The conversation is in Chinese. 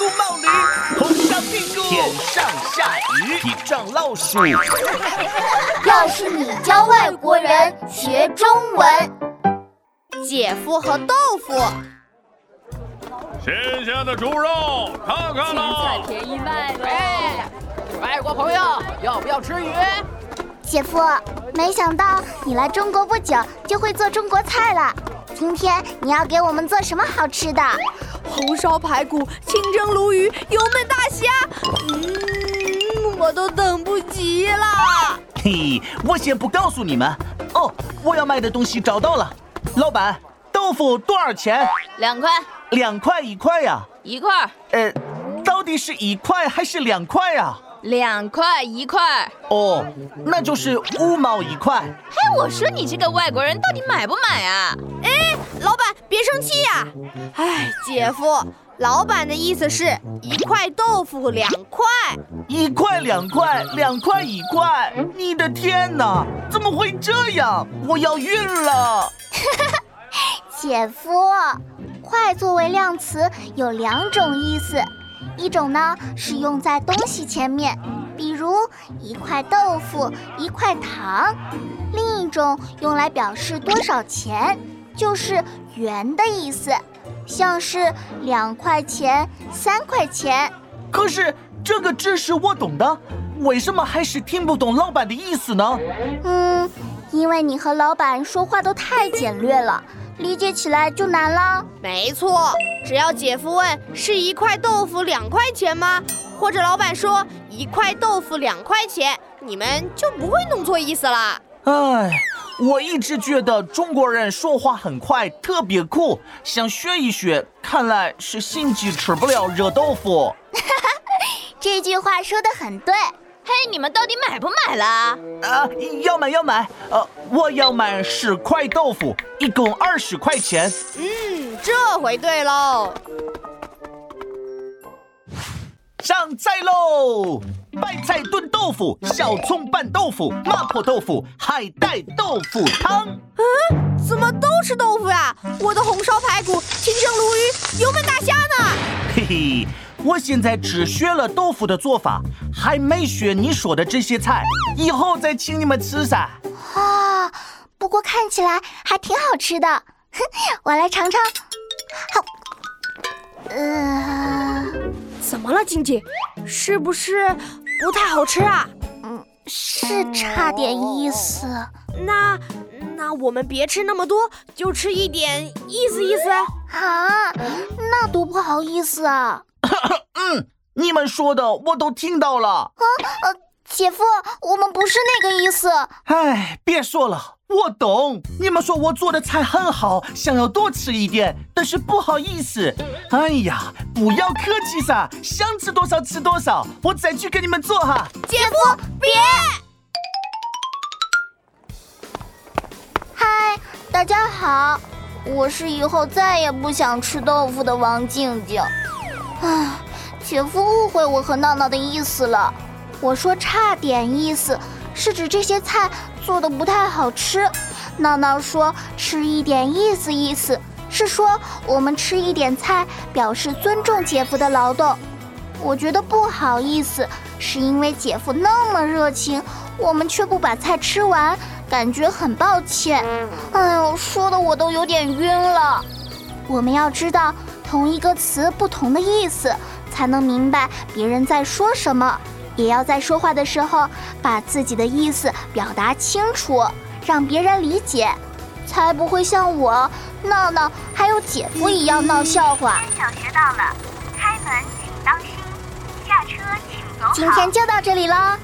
姑冒驴，红烧屁股，天上下雨，地上老鼠。要是你教外国人学中文，姐夫和豆腐。新鲜的猪肉，看看啦！便宜卖了。哎，外国朋友要不要吃鱼？姐夫，没想到你来中国不久就会做中国菜了。今天你要给我们做什么好吃的？红烧排骨、清蒸鲈鱼、油焖大虾，嗯，我都等不及了。嘿，我先不告诉你们。哦，我要卖的东西找到了。老板，豆腐多少钱？两块。两块一块呀？一块。呃，到底是一块还是两块呀？两块一块。哦，那就是五毛一块。嘿，我说你这个外国人到底买不买啊？哎，别生气呀。哎，姐夫，老板的意思是一块豆腐两块。一块两块，两块一块。你的天哪，怎么会这样？我要晕了。姐夫，块作为量词有两种意思。一种呢是用在东西前面，比如一块豆腐、一块糖；另一种用来表示多少钱，就是元的意思，像是两块钱、三块钱。可是这个知识我懂的，为什么还是听不懂老板的意思呢？嗯，因为你和老板说话都太简略了。理解起来就难了。没错，只要姐夫问是一块豆腐两块钱吗？或者老板说一块豆腐两块钱，你们就不会弄错意思了。哎，我一直觉得中国人说话很快，特别酷，想学一学。看来是心急吃不了热豆腐。这句话说的很对。嘿，你们到底买不买了？啊，要买要买。呃，我要买十块豆腐，一共二十块钱。嗯，这回对喽。上菜喽！白菜炖豆腐、小葱拌豆腐、麻婆豆腐、海带豆腐汤。嗯，怎么都是豆腐呀？我的红烧排骨、清蒸鲈鱼、油焖大虾呢？嘿嘿。我现在只学了豆腐的做法，还没学你说的这些菜，以后再请你们吃噻。啊，不过看起来还挺好吃的，哼，我来尝尝。好，呃，怎么了，静静？是不是不太好吃啊？嗯，是差点意思。那那我们别吃那么多，就吃一点，意思意思。啊，那多不好意思啊。嗯，你们说的我都听到了。啊呃，姐夫，我们不是那个意思。哎，别说了，我懂。你们说我做的菜很好，想要多吃一点，但是不好意思。哎呀，不要客气噻，想吃多少吃多少，我再去给你们做哈。姐夫，别。嗨，大家好，我是以后再也不想吃豆腐的王静静。唉，姐夫误会我和闹闹的意思了。我说差点意思，是指这些菜做的不太好吃。闹闹说吃一点意思意思，是说我们吃一点菜表示尊重姐夫的劳动。我觉得不好意思，是因为姐夫那么热情，我们却不把菜吃完，感觉很抱歉。哎呦，说的我都有点晕了。我们要知道。同一个词不同的意思，才能明白别人在说什么。也要在说话的时候把自己的意思表达清楚，让别人理解，才不会像我闹闹还有姐夫一样闹笑话。小学到了，开门请当心，下车请走好。今天就到这里了。